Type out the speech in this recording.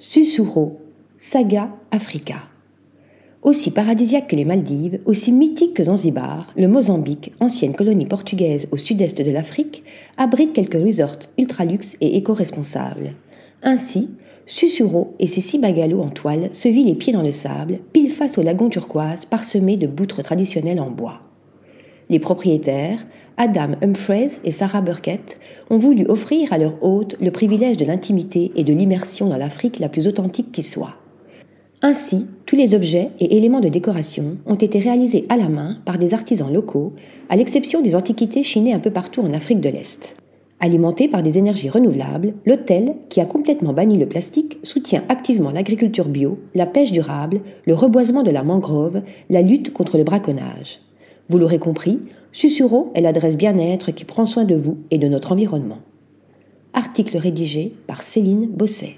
Susuro, Saga Africa. Aussi paradisiaque que les Maldives, aussi mythique que Zanzibar, le Mozambique, ancienne colonie portugaise au sud-est de l'Afrique, abrite quelques resorts ultra-luxe et éco-responsables. Ainsi, Susuro et ses six bungalows en toile se vit les pieds dans le sable, pile face au lagon turquoise parsemé de boutres traditionnelles en bois. Les propriétaires, Adam Humphreys et Sarah Burkett, ont voulu offrir à leur hôte le privilège de l'intimité et de l'immersion dans l'Afrique la plus authentique qui soit. Ainsi, tous les objets et éléments de décoration ont été réalisés à la main par des artisans locaux, à l'exception des antiquités chinées un peu partout en Afrique de l'Est. Alimenté par des énergies renouvelables, l'hôtel, qui a complètement banni le plastique, soutient activement l'agriculture bio, la pêche durable, le reboisement de la mangrove, la lutte contre le braconnage. Vous l'aurez compris, Susuro est l'adresse bien-être qui prend soin de vous et de notre environnement. Article rédigé par Céline Bosset.